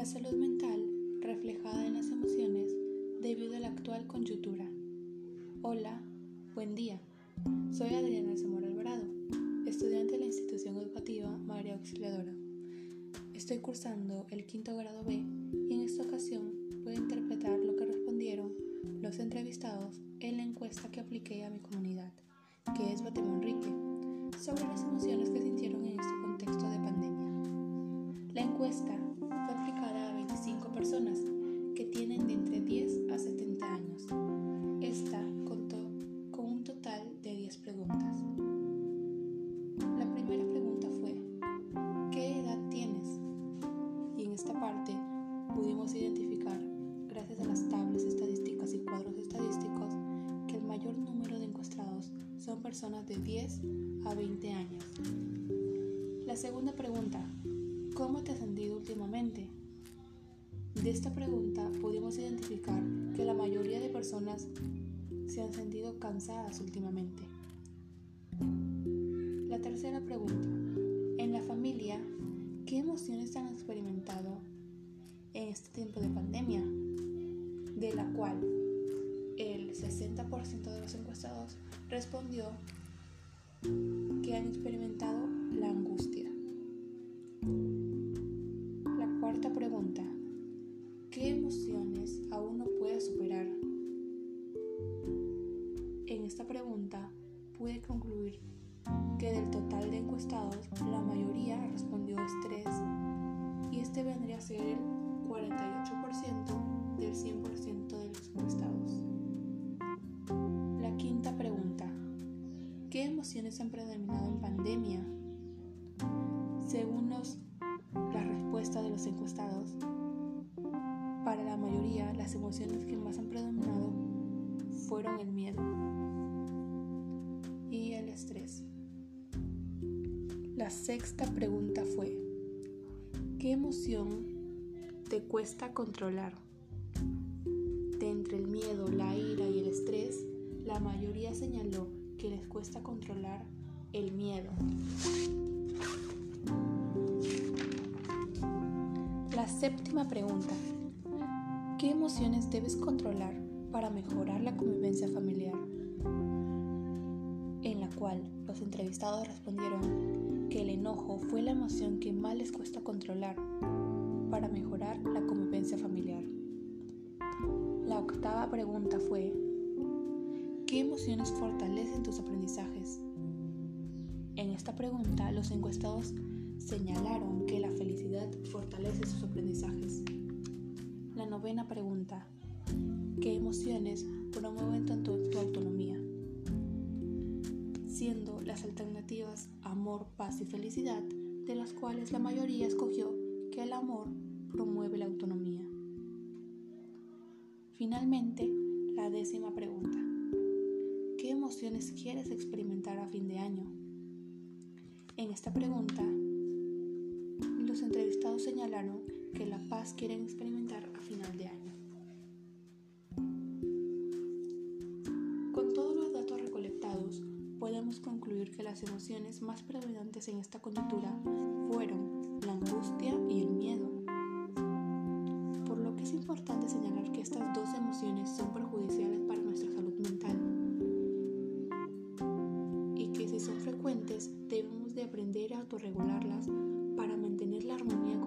la salud mental reflejada en las emociones debido a la actual coyuntura. Hola, buen día. Soy Adriana Zamora Alvarado, estudiante de la institución educativa María Auxiliadora. Estoy cursando el quinto grado B y en esta ocasión voy a interpretar lo que respondieron los entrevistados en la encuesta que apliqué a mi comunidad, que es Batemonrique, sobre las emociones que sintieron en este contexto de pandemia. La encuesta personas de 10 a 20 años. La segunda pregunta, ¿cómo te has sentido últimamente? De esta pregunta pudimos identificar que la mayoría de personas se han sentido cansadas últimamente. La tercera pregunta. En la familia, ¿qué emociones han experimentado en este tiempo de pandemia? De la cual el 60% de los encuestados respondió que han experimentado la angustia. La cuarta pregunta. ¿Qué emociones aún no puedes superar? En esta pregunta pude concluir que del total de encuestados la mayoría respondió estrés y este vendría a ser el 48% del 100% de los encuestados. ¿Qué emociones han predominado en pandemia? Según los, la respuesta de los encuestados, para la mayoría, las emociones que más han predominado fueron el miedo y el estrés. La sexta pregunta fue, ¿qué emoción te cuesta controlar? De entre el miedo, la ira y el estrés, la mayoría señaló que les cuesta controlar el miedo. La séptima pregunta, ¿Qué emociones debes controlar para mejorar la convivencia familiar? En la cual los entrevistados respondieron que el enojo fue la emoción que más les cuesta controlar para mejorar la convivencia familiar. La octava pregunta fue, ¿qué emociones fortalecen tus aprendizajes? En esta pregunta los encuestados señalaron que la felicidad fortalece sus aprendizajes. La novena pregunta. ¿Qué emociones promueven tanto tu autonomía? Siendo las alternativas amor, paz y felicidad, de las cuales la mayoría escogió que el amor promueve la autonomía. Finalmente, la décima pregunta. ¿Qué emociones quieres experimentar a fin de año? En esta pregunta, los entrevistados señalaron que la paz quieren experimentar a final de año. Con todos los datos recolectados, podemos concluir que las emociones más predominantes en esta coyuntura fueron la angustia y el miedo. Por lo que es importante señalar que estas dos emociones son debemos de aprender a autorregularlas para mantener la armonía